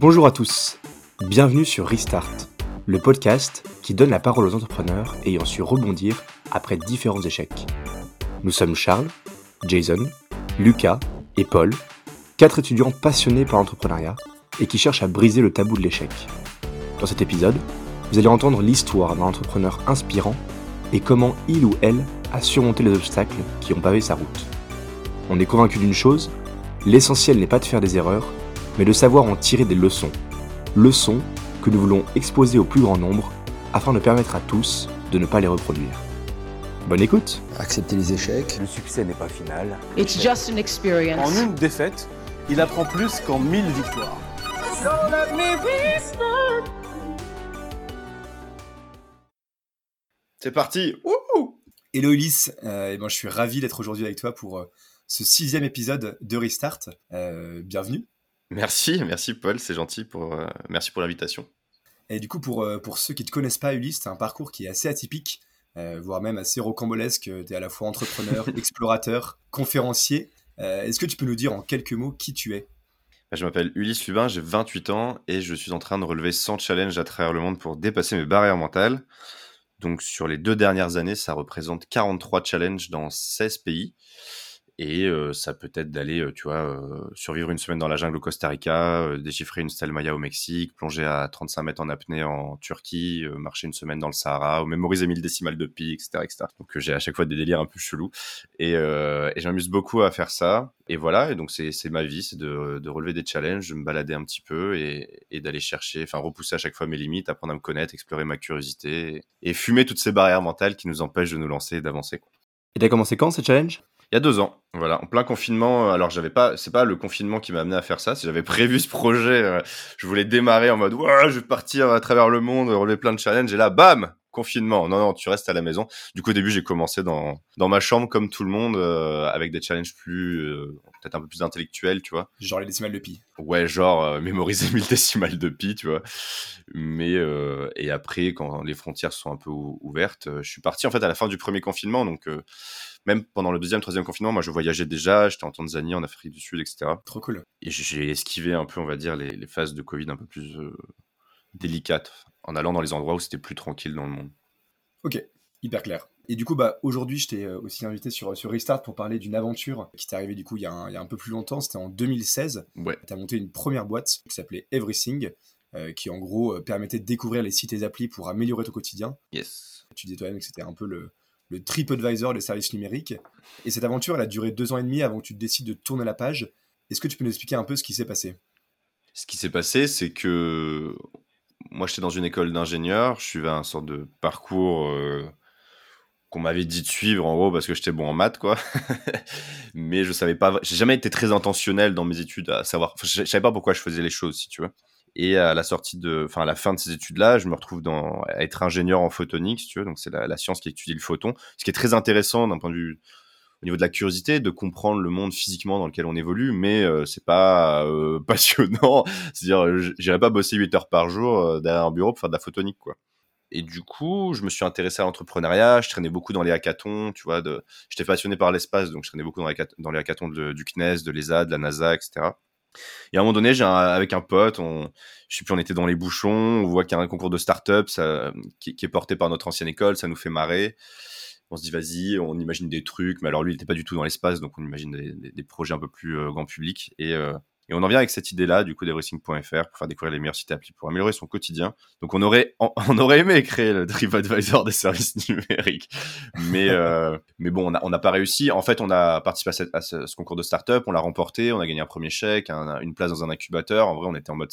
Bonjour à tous, bienvenue sur Restart, le podcast qui donne la parole aux entrepreneurs ayant su rebondir après différents échecs. Nous sommes Charles, Jason, Lucas et Paul, quatre étudiants passionnés par l'entrepreneuriat et qui cherchent à briser le tabou de l'échec. Dans cet épisode, vous allez entendre l'histoire d'un entrepreneur inspirant et comment il ou elle a surmonté les obstacles qui ont pavé sa route. On est convaincu d'une chose, l'essentiel n'est pas de faire des erreurs, mais de savoir en tirer des leçons. Leçons que nous voulons exposer au plus grand nombre afin de permettre à tous de ne pas les reproduire. Bonne écoute Accepter les échecs. Le succès n'est pas final. It's just an experience. En une défaite, il apprend plus qu'en mille victoires. C'est parti Hello Ulysse, euh, et ben, je suis ravi d'être aujourd'hui avec toi pour euh, ce sixième épisode de Restart. Euh, bienvenue. Merci, merci Paul, c'est gentil, pour, euh, merci pour l'invitation. Et du coup, pour, euh, pour ceux qui ne te connaissent pas, Ulysse, c'est un parcours qui est assez atypique, euh, voire même assez rocambolesque. Tu es à la fois entrepreneur, explorateur, conférencier. Euh, Est-ce que tu peux nous dire en quelques mots qui tu es? Bah, Je m'appelle Ulysse Lubin, j'ai 28 ans et je suis en train de relever 100 challenges à travers le monde pour dépasser mes barrières mentales. Donc sur les deux dernières années, ça représente 43 challenges dans 16 pays. Et ça peut être d'aller, tu vois, survivre une semaine dans la jungle au Costa Rica, déchiffrer une stèle Maya au Mexique, plonger à 35 mètres en apnée en Turquie, marcher une semaine dans le Sahara, ou mémoriser 1000 décimales de pi, etc. etc. Donc j'ai à chaque fois des délires un peu chelous. Et, et je m'amuse beaucoup à faire ça. Et voilà, et donc c'est ma vie, c'est de, de relever des challenges, de me balader un petit peu et, et d'aller chercher, enfin repousser à chaque fois mes limites, apprendre à me connaître, explorer ma curiosité et, et fumer toutes ces barrières mentales qui nous empêchent de nous lancer et d'avancer. Et t'as commencé quand ces challenges? Il y a deux ans, voilà, en plein confinement. Alors j'avais pas, c'est pas le confinement qui m'a amené à faire ça. Si j'avais prévu ce projet, euh, je voulais démarrer en mode, ouais, je vais partir à travers le monde, relever plein de challenges. Et là, bam, confinement. Non, non, tu restes à la maison. Du coup, au début, j'ai commencé dans dans ma chambre comme tout le monde, euh, avec des challenges plus, euh, peut-être un peu plus intellectuels, tu vois. Genre les décimales de pi. Ouais, genre euh, mémoriser 1000 décimales de pi, tu vois. Mais et après, quand les frontières sont un peu ou- ouvertes, je suis parti en fait à la fin du premier confinement, donc même pendant le deuxième, troisième confinement, moi je voyageais déjà, j'étais en Tanzanie, en Afrique du Sud, etc. Trop cool. Et j'ai esquivé un peu, on va dire, les, les phases de Covid un peu plus délicates, en allant dans les endroits où c'était plus tranquille dans le monde. Ok, hyper clair. Et du coup, bah, aujourd'hui, je t'ai euh, aussi invité sur, sur Restart pour parler d'une aventure qui t'est arrivée du coup il y, a un, il y a un peu plus longtemps. C'était en 2016. Ouais. Tu as monté une première boîte qui s'appelait Everything, euh, qui en gros euh, permettait de découvrir les sites et applis pour améliorer ton quotidien. Yes. Tu disais toi-même que c'était un peu le, le TripAdvisor des services numériques. Et cette aventure, elle a duré deux ans et demi avant que tu décides de tourner la page. Est-ce que tu peux nous expliquer un peu ce qui s'est passé? Ce qui s'est passé, c'est que moi, j'étais dans une école d'ingénieur, je suivais un sorte de parcours euh, qu'on m'avait dit de suivre, en gros, parce que j'étais bon en maths, quoi. Mais je savais pas, j'ai jamais été très intentionnel dans mes études à savoir, je, je savais pas pourquoi je faisais les choses, si tu veux. Et à la sortie de, enfin, à la fin de ces études-là, je me retrouve dans, à être ingénieur en photonique, si tu veux. Donc, c'est la science qui étudie le photon. Ce qui est très intéressant d'un point de vue au niveau de la curiosité, de comprendre le monde physiquement dans lequel on évolue, mais euh, c'est pas euh, passionnant. C'est-à-dire, euh, j- j'irais pas bosser 8 heures par jour euh, derrière un bureau pour faire de la photonique, quoi. Et du coup, je me suis intéressé à l'entrepreneuriat, je traînais beaucoup dans les hackathons, tu vois, de... j'étais passionné par l'espace, donc je traînais beaucoup dans les, hackathons du CNES, de l'ESA, de la NASA, etc. Et à un moment donné, j'ai avec un pote, on, je sais plus, on était dans les bouchons, on voit qu'il y a un concours de start-up qui est porté par notre ancienne école, ça nous fait marrer. On se dit, vas-y, on imagine des trucs, mais alors lui, il était pas du tout dans l'espace, donc on imagine des, des- des projets un peu plus euh, grand public. Et, euh, et on en vient avec cette idée-là, du coup, d'Everything.fr, pour faire découvrir les meilleurs sites et applis, pour améliorer son quotidien. Donc on aurait, on, on aurait aimé créer le TripAdvisor des services numériques, mais, euh, mais bon, on n'a pas réussi. En fait, on a participé à, cette- à ce, ce concours de start-up, on l'a remporté, on a gagné un premier chèque, un- une place dans un incubateur. En vrai, on était en mode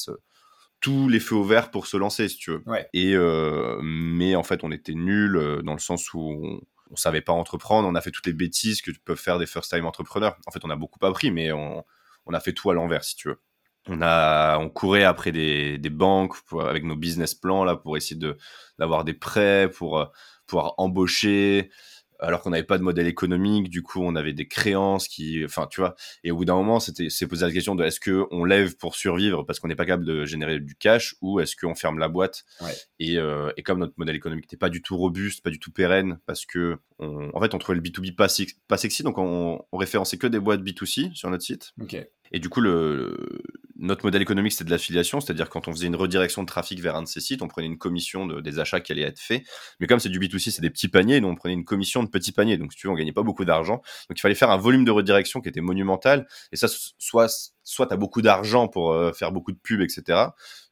tous les feux au vert pour se lancer, si tu veux. Ouais. Et euh, mais en fait, on était nuls dans le sens où on, savait pas entreprendre. On a fait toutes les bêtises que peuvent faire des first-time entrepreneurs. En fait, on a beaucoup appris, mais on, a fait tout à l'envers, si tu veux. On a, on courait après des, banques avec nos business plans là pour essayer d'avoir des prêts pour euh, pouvoir embaucher. Alors qu'on n'avait pas de modèle économique, du coup on avait des créances qui, enfin tu vois. Et au bout d'un moment, c'était, c'est posé la question de est-ce que on lève pour survivre parce qu'on n'est pas capable de générer du cash ou est-ce qu'on ferme la boîte? Ouais. et, euh, et comme notre modèle économique n'était pas du tout robuste, pas du tout pérenne, parce que on, en fait on trouvait le B2B pas, pas sexy, donc on, on référençait que des boîtes B2C sur notre site. Et du coup, notre modèle économique, c'était de l'affiliation, c'est-à-dire quand on faisait une redirection de trafic vers un de ces sites, on prenait une commission de, des achats qui allaient être faits. Mais comme c'est du B2C, c'est des petits paniers, nous on prenait une commission de petits paniers. Donc si tu veux, on gagnait pas beaucoup d'argent. Donc il fallait faire un volume de redirection qui était monumental. Et ça, soit soit tu as beaucoup d'argent pour euh, faire beaucoup de pubs, etc.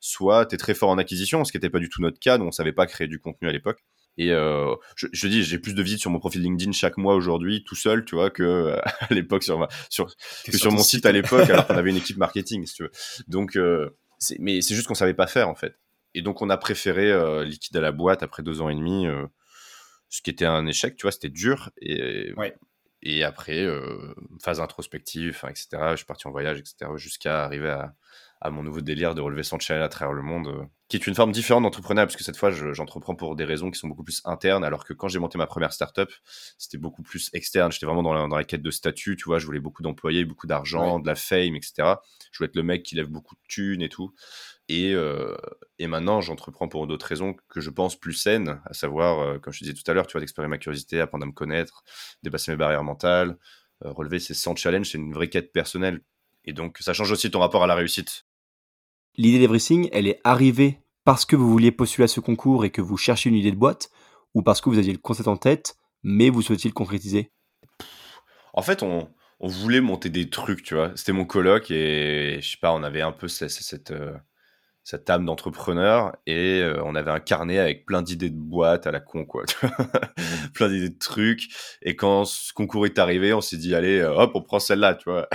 Soit tu es très fort en acquisition, ce qui n'était pas du tout notre cas. Nous, on savait pas créer du contenu à l'époque. Et euh, je, je, dis, j'ai plus de visites sur mon profil LinkedIn chaque mois aujourd'hui, tout seul, tu vois, que euh, à l'époque sur ma, sur, que sur, mon site, à l'époque, alors qu'on avait une équipe marketing, si tu veux. Donc, euh, mais c'est juste qu'on savait pas faire en fait. Et donc, on a préféré euh, liquider à la boîte après deux ans et demi, ce qui était un échec, tu vois, c'était dur. Et, ouais. et après, phase introspective, etc. Je suis parti en voyage, etc. Jusqu'à arriver à, à mon nouveau délire de relever son challenge à travers le monde, euh, qui est une forme différente d'entrepreneuriat, parce que cette fois, j'entreprends pour des raisons qui sont beaucoup plus internes, alors que quand j'ai monté ma première startup, c'était beaucoup plus externe. J'étais vraiment dans la, dans la, quête de statut, tu vois, je voulais beaucoup d'employés, beaucoup d'argent, ouais. de la fame, etc. Je voulais être le mec qui lève beaucoup de thunes et tout. Et, euh, et maintenant, j'entreprends pour d'autres raisons que je pense plus saines, à savoir, euh, comme je te disais tout à l'heure, tu vois, d'explorer ma curiosité, apprendre à me connaître, dépasser mes barrières mentales, euh, relever ces 100 challenges, c'est une vraie quête personnelle. Et donc, ça change aussi ton rapport à la réussite. L'idée d'Everything, elle est arrivée parce que vous vouliez postuler à ce concours et que vous cherchiez une idée de boîte, ou parce que vous aviez le concept en tête, mais vous souhaitiez le concrétiser? En fait, on, on, voulait monter des trucs, tu vois. C'était mon coloc et je sais pas, on avait un peu cette, cette, euh, cette âme d'entrepreneur et euh, on avait un carnet avec plein d'idées de boîtes à la con, quoi. plein d'idées de trucs. Et quand ce concours est arrivé, on s'est dit, allez, hop, on prend celle-là, tu vois.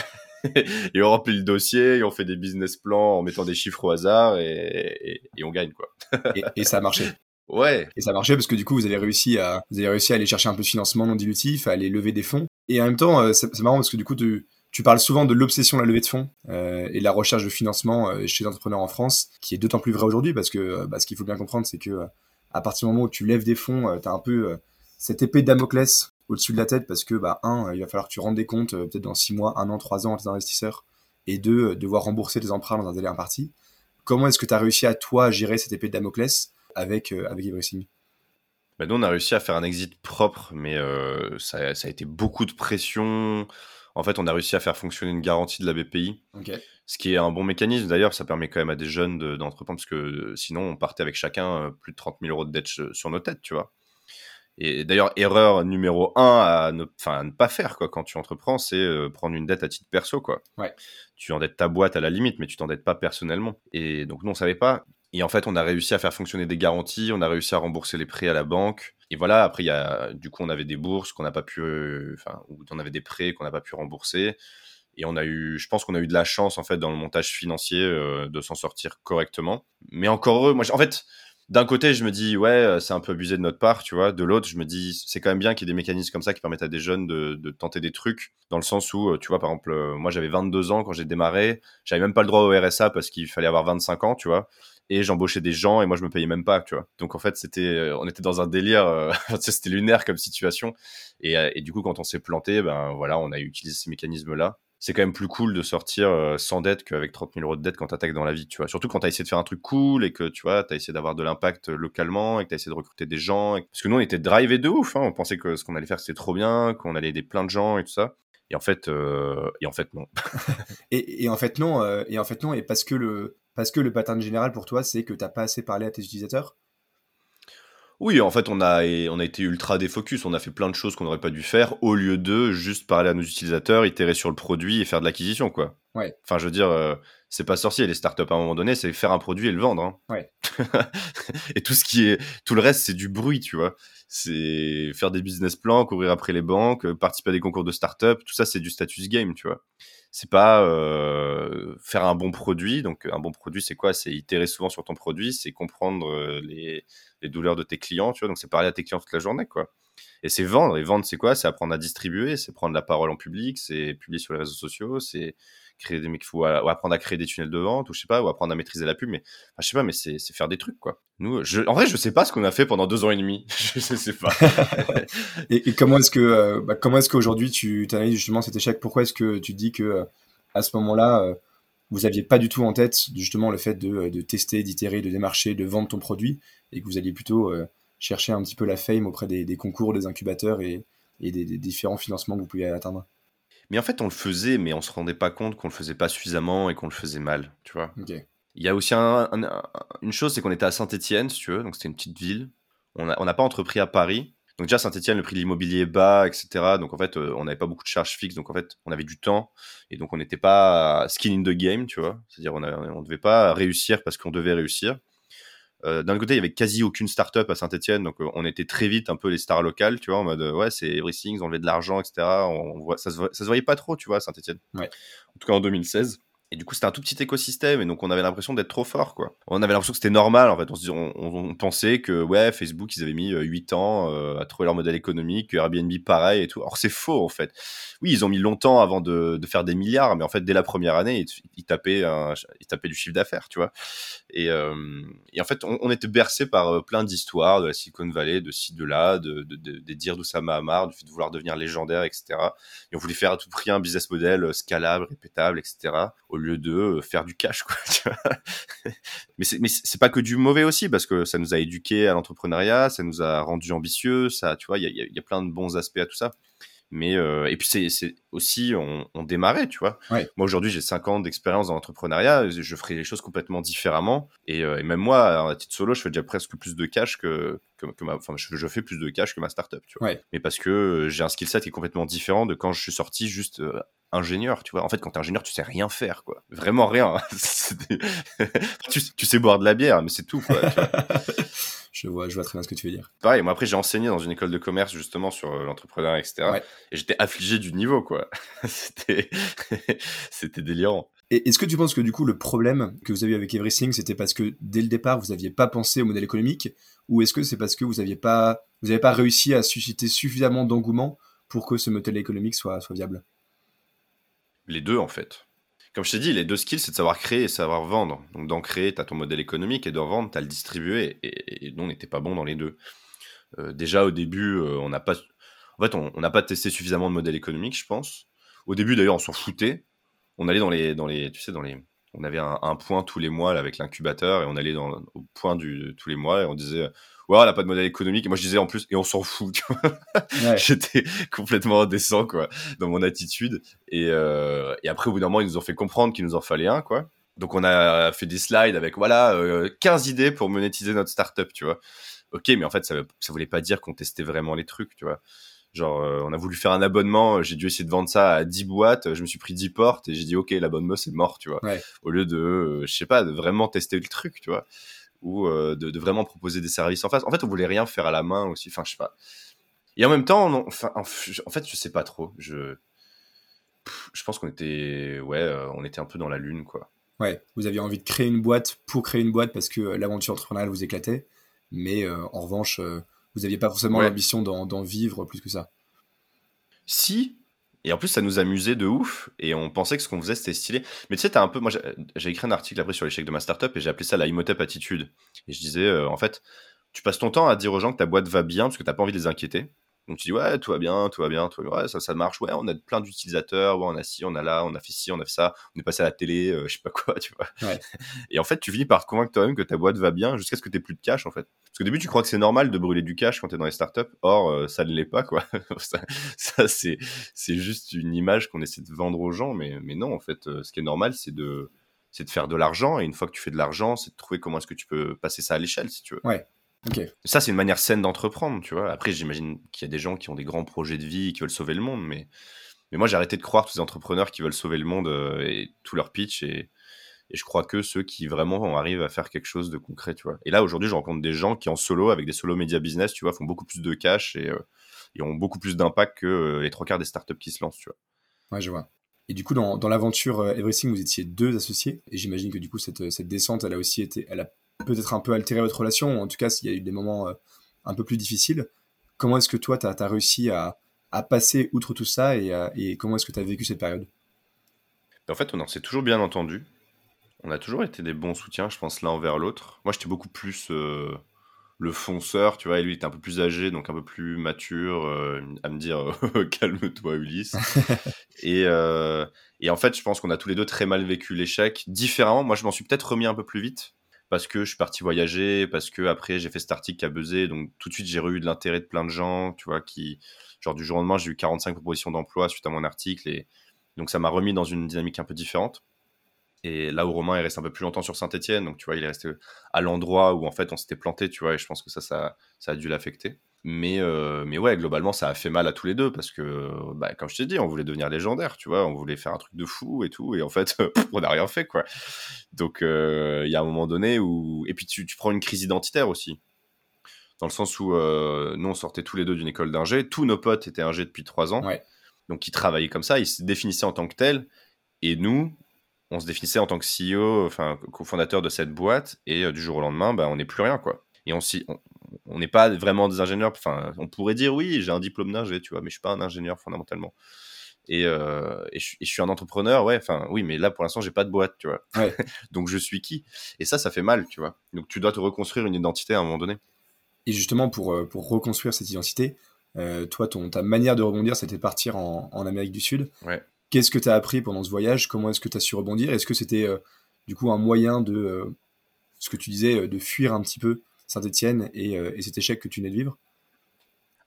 et on remplit le dossier, et on fait des business plans en mettant des chiffres au hasard et, et, et on gagne quoi. et, et, ça a marché. Ouais. Et ça a marché parce que du coup vous avez réussi à vous avez réussi à aller chercher un peu de financement non dilutif, à aller lever des fonds. Et en même temps c'est marrant parce que du coup tu, tu parles souvent de l'obsession de la levée de fonds euh, et de la recherche de financement euh, chez les entrepreneurs en France, qui est d'autant plus vrai aujourd'hui parce que bah, ce qu'il faut bien comprendre c'est que à partir du moment où tu lèves des fonds, tu as un peu cette épée de Damoclès au-dessus de la tête parce que, bah, un, il va falloir que tu rendes des comptes euh, peut-être dans six mois, un an, trois ans à tes investisseurs, et deux, devoir rembourser tes emprunts dans un délai imparti. Comment est-ce que tu as réussi à, toi, gérer cette épée de Damoclès avec, euh, avec Everything bah nous, on a réussi à faire un exit propre, mais euh, ça, ça, a été beaucoup de pression. En fait, on a réussi à faire fonctionner une garantie de la BPI, okay. ce qui est un bon mécanisme. D'ailleurs, ça permet quand même à des jeunes d'entreprendre, de, parce que sinon, on partait avec chacun plus de 30 000 euros de dette sur nos têtes, tu vois. Et d'ailleurs, erreur numéro un à ne, à ne pas faire quoi, quand tu entreprends, c'est euh, prendre une dette à titre perso. Quoi. Ouais. Tu endettes ta boîte à la limite, mais tu t'endettes pas personnellement. Et donc, nous, on savait pas. Et en fait, on a réussi à faire fonctionner des garanties, on a réussi à rembourser les prêts à la banque. Et voilà, après, y a, du coup, on avait des bourses qu'on n'a pas pu, enfin, euh, ou on avait des prêts qu'on n'a pas pu rembourser. Et on a eu, je pense qu'on a eu de la chance, en fait, dans le montage financier euh, de s'en sortir correctement. Mais encore heureux, moi, en fait, d'un côté, je me dis, ouais, c'est un peu abusé de notre part, tu vois. De l'autre, je me dis, c'est quand même bien qu'il y ait des mécanismes comme ça qui permettent à des jeunes de, tenter des trucs, dans le sens où, tu vois, par exemple, moi, j'avais 22 ans quand j'ai démarré, j'avais même pas le droit au RSA parce qu'il fallait avoir 25 ans, tu vois. Et j'embauchais des gens et moi, je me payais même pas, tu vois. Donc, en fait, c'était, on était dans un délire, euh, c'était lunaire comme situation. Et, et, du coup, quand on s'est planté, ben voilà, on a utilisé ces mécanismes-là c'est quand même plus cool de sortir euh, sans dette qu'avec 30 000 euros de dette quand t'attaques dans la vie, tu vois. Surtout quand t'as essayé de faire un truc cool et que, tu vois, t'as essayé d'avoir de l'impact localement et que t'as essayé de recruter des gens. Parce que nous, on était drivés de ouf, hein. On pensait que ce qu'on allait faire, c'était trop bien, qu'on allait aider plein de gens et tout ça. Et en fait, euh... et en fait, non. et, et, en fait, non. Euh, et en fait, non. Et parce que le, parce que le pattern général pour toi, c'est que t'as pas assez parlé à tes utilisateurs? Oui, en fait, on a, on a été ultra défocus. On a fait plein de choses qu'on n'aurait pas dû faire au lieu de juste parler à nos utilisateurs, itérer sur le produit et faire de l'acquisition, quoi. Ouais. Enfin, je veux dire, euh, c'est pas sorcier. Les startups, à un moment donné, c'est faire un produit et le vendre. Hein. Ouais. et tout ce qui est, tout le reste, c'est du bruit, tu vois. C'est faire des business plans, courir après les banques, participer à des concours de startups. Tout ça, c'est du status game, tu vois. C'est pas faire un bon produit. Donc, un bon produit, c'est quoi? C'est itérer souvent sur ton produit, c'est comprendre les, les douleurs de tes clients, tu vois? Donc, c'est parler à tes clients toute la journée, quoi. Et c'est vendre. Et vendre, c'est quoi? C'est apprendre à distribuer, c'est prendre la parole en public, c'est publier sur les réseaux sociaux, c'est créer des mecs, ou apprendre à créer des tunnels de vente, ou je sais pas, ou apprendre à maîtriser la pub, mais enfin, je sais pas, mais c'est faire des trucs, quoi. Nous, en vrai, je sais pas ce qu'on a fait pendant deux ans et demi. je sais, pas. et, comment est-ce que, euh, bah, comment est-ce qu'aujourd'hui tu analyses justement cet échec? Pourquoi est-ce que tu dis que euh, à ce moment-là, euh, vous aviez pas du tout en tête justement le fait de, tester, d'itérer, de démarcher, de vendre ton produit, et que vous alliez plutôt chercher un petit peu la fame auprès des, concours, des incubateurs et, des différents financements que vous pouviez atteindre? Mais en fait, on le faisait, mais on se rendait pas compte qu'on le faisait pas suffisamment et qu'on le faisait mal, tu vois. Il y a aussi une chose, c'est qu'on était à Saint-Etienne, si tu veux, donc c'était une petite ville. On n'a pas entrepris à Paris. Donc déjà, Saint-Etienne, le prix de l'immobilier est bas, etc. Donc en fait, euh, on n'avait pas beaucoup de charges fixes. Donc en fait, on avait du temps. Et donc on n'était pas skin in the game, tu vois. C'est-à-dire, on ne devait pas réussir parce qu'on devait réussir. Euh, d'un côté, il y avait quasi aucune startup à Saint-Etienne, donc euh, on était très vite un peu les stars locales, tu vois, en mode ouais, c'est everything, ils ont de l'argent, etc. On, voit, ça, se, ça se voyait pas trop, tu vois, à Saint-Etienne. Ouais. En tout cas en 2016. Et du coup, c'était un tout petit écosystème, et donc on avait l'impression d'être trop fort, quoi. On avait l'impression que c'était normal, en fait. On, on, pensait que, ouais, Facebook, ils avaient mis 8 euh, ans euh, à trouver leur modèle économique, que Airbnb, pareil, et tout. Or, c'est faux, en fait. Oui, ils ont mis longtemps avant de, faire des milliards, mais en fait, dès la première année, ils, tapaient, ils tapaient du chiffre d'affaires, tu vois. Et, euh, en fait, on, était bercé par plein d'histoires de la Silicon Valley, de ci, de là, de, de, de, des dires d'Oussama Hamar, du fait de vouloir devenir légendaire, etc. Et on voulait faire à tout prix un business model scalable, répétable, etc lieu de euh, faire du cash, quoi. mais c'est mais c'est pas que du mauvais aussi parce que ça nous a éduqué à l'entrepreneuriat, ça nous a rendu ambitieux, ça, tu vois, il y a, y a, plein de bons aspects à tout ça. Mais euh, et puis c'est aussi on, on, démarrait, tu vois. Moi aujourd'hui j'ai 5 ans d'expérience dans l'entrepreneuriat, je ferai les choses complètement différemment. Et, euh, et, même moi, à titre solo, je fais déjà presque plus de cash que, que, que ma, enfin je, je, fais plus de cash que ma startup, tu vois. Mais parce que j'ai un skill set qui est complètement différent de quand je suis sorti juste ingénieur, tu vois. En fait, quand t'es ingénieur, tu sais rien faire, quoi. Vraiment rien. tu, tu, sais boire de la bière, mais c'est tout, quoi. je, vois, je vois très bien ce que tu veux dire. Pareil, moi après, j'ai enseigné dans une école de commerce, justement, sur euh, l'entrepreneuriat, etc. Et j'étais affligé du niveau, quoi. c'était, c'était délirant. Et est-ce que tu penses que du coup le problème que vous avez eu avec Everything, c'était parce que dès le départ vous n'aviez pas pensé au modèle économique, ou est-ce que c'est parce que vous n'aviez pas, vous pas réussi à susciter suffisamment d'engouement pour que ce modèle économique soit, soit viable? Les deux, en fait. Comme je t'ai dit, les deux skills, c'est de savoir créer et savoir vendre. Donc, d'en créer, tu as ton modèle économique et d'en vendre, tu as le distribuer. Et, nous, on n'était pas bon dans les deux. Euh, déjà, au début, euh, on n'a pas. En fait, on n'a pas testé suffisamment de modèle économique, je pense. Au début, d'ailleurs, on s'en foutait. On allait dans les, tu sais, dans les, on avait un, point tous les mois avec l'incubateur et on allait dans, au point du, tous les mois et on disait ouais, on n'a pas de modèle économique. Et moi, je disais en plus, et on s'en fout. J'étais complètement indécent, quoi, dans mon attitude. Et, euh, et après, au bout d'un moment, ils nous ont fait comprendre qu'il nous en fallait un, quoi. Donc, on a fait des slides avec, voilà, 15 euh, idées pour monétiser notre startup, tu vois. Ok, mais en fait, ça, ça voulait pas dire qu'on testait vraiment les trucs, tu vois. Genre, euh, on a voulu faire un abonnement, j'ai dû essayer de vendre ça à 10 boîtes, je me suis pris 10 portes et j'ai dit, ok, l'abonnement, c'est mort, tu vois. Au lieu de, je sais pas, de vraiment tester le truc, tu vois ou euh, de, vraiment proposer des services en face. En fait, on voulait rien faire à la main aussi. Enfin, je sais pas. Et en même temps, enfin, en, fait, je sais pas trop. Je, je pense qu'on était, ouais, euh, on était un peu dans la lune, quoi. Ouais, vous aviez envie de créer une boîte pour créer une boîte parce que euh, l'aventure entrepreneuriale vous éclatait, mais en revanche, vous n'aviez pas forcément l'ambition d'en vivre plus que ça. Si, et en plus, ça nous amusait de ouf. Et on pensait que ce qu'on faisait, c'était stylé. Mais tu sais, t'as un peu. Moi, j'ai écrit un article après sur l'échec de ma startup et j'ai appelé ça la Imhotep attitude. Et je disais, euh, en fait, tu passes ton temps à dire aux gens que ta boîte va bien parce que t'as pas envie de les inquiéter. Donc tu dis ouais tout va bien, tout va bien, tout va bien, ouais, ça, ça marche, ouais on a plein d'utilisateurs, ouais, on a ci, on a là, on a fait ci, on a fait ça, on est passé à la télé, euh, je sais pas quoi, tu vois. Et en fait tu finis par te convaincre toi-même que ta boîte va bien jusqu'à ce que tu plus de cash en fait. Parce qu'au début tu crois que c'est normal de brûler du cash quand tu es dans les startups, or euh, ça ne l'est pas quoi. ça, ça c'est c'est juste une image qu'on essaie de vendre aux gens, mais mais non en fait euh, ce qui est normal c'est de c'est de faire de l'argent et une fois que tu fais de l'argent c'est de trouver comment est-ce que tu peux passer ça à l'échelle si tu veux. Ouais. Ça, c'est une manière saine d'entreprendre, tu vois. Après, j'imagine qu'il y a des gens qui ont des grands projets de vie, qui veulent sauver le monde, mais, mais moi, j'ai arrêté de croire tous les entrepreneurs qui veulent sauver le monde euh, et tout leur pitch, et, et, je crois que ceux qui vraiment arrivent à faire quelque chose de concret, tu vois. Et là, aujourd'hui, je rencontre des gens qui, en solo, avec des solo media business, tu vois, font beaucoup plus de cash et, euh, ont beaucoup plus d'impact que euh, les trois quarts des startups qui se lancent, tu vois. Ouais, je vois. Et du coup, dans, dans l'aventure Everything, vous étiez deux associés, et j'imagine que du coup, cette, cette descente, elle a aussi été, elle a peut-être un peu altéré votre relation, en tout cas s'il y a eu des moments euh, un peu plus difficiles. Comment est-ce que toi, tu as, réussi à, passer outre tout ça et, comment est-ce que tu as vécu cette période? En fait, on s'est toujours bien entendu. On a toujours été des bons soutiens, je pense, l'un envers l'autre. Moi, j'étais beaucoup plus euh, le fonceur, tu vois, et lui, il était un peu plus âgé, donc un peu plus mature, euh, à me dire calme-toi, Ulysse. et, et en fait, je pense qu'on a tous les deux très mal vécu l'échec, différemment. Moi, je m'en suis peut-être remis un peu plus vite parce que je suis parti voyager, parce que après j'ai fait cet article qui a buzzé, donc tout de suite j'ai eu de l'intérêt de plein de gens, tu vois, qui genre du jour au lendemain, j'ai eu 45 propositions d'emploi suite à mon article. Et donc, ça m'a remis dans une dynamique un peu différente. Et là où Romain est resté un peu plus longtemps sur Saint-Etienne, donc tu vois, il est resté à l'endroit où en fait on s'était planté, tu vois, et je pense que ça, ça, ça a dû l'affecter. Mais, euh, mais ouais, globalement, ça a fait mal à tous les deux parce que, bah, comme je t'ai dit, on voulait devenir légendaire, tu vois, on voulait faire un truc de fou et tout, et en fait, on n'a rien fait, quoi. Donc, euh, il y a un moment donné où. Et puis, tu, tu prends une crise identitaire aussi. Dans le sens où euh, nous, on sortait tous les deux d'une école d'ingé, tous nos potes étaient ingé depuis trois ans, Ouais. donc ils travaillaient comme ça, ils se définissaient en tant que tels, et nous, on se définissait en tant que CEO, enfin, cofondateur de cette boîte, et euh, du jour au lendemain, bah, on n'est plus rien, quoi. Et on s'y- on- on n'est pas vraiment des ingénieurs. Enfin, on pourrait dire oui, j'ai un diplôme d'ingé, tu vois, mais je suis pas un ingénieur fondamentalement. Et, euh, et, je, et je suis un entrepreneur, ouais. Enfin, oui, mais là pour l'instant j'ai pas de boîte, tu vois. Ouais. Donc je suis qui? Et ça, ça fait mal, tu vois. Donc tu dois te reconstruire une identité à un moment donné. Et justement, pour, euh, pour reconstruire cette identité, euh, toi, ton, ta manière de rebondir, c'était de partir en, en Amérique du Sud. Ouais. Qu'est-ce que tu as appris pendant ce voyage? Comment est-ce que tu as su rebondir? Est-ce que c'était euh, du coup un moyen de, euh, ce que tu disais, euh, de fuir un petit peu Saint-Etienne et, et cet échec que tu venais de vivre?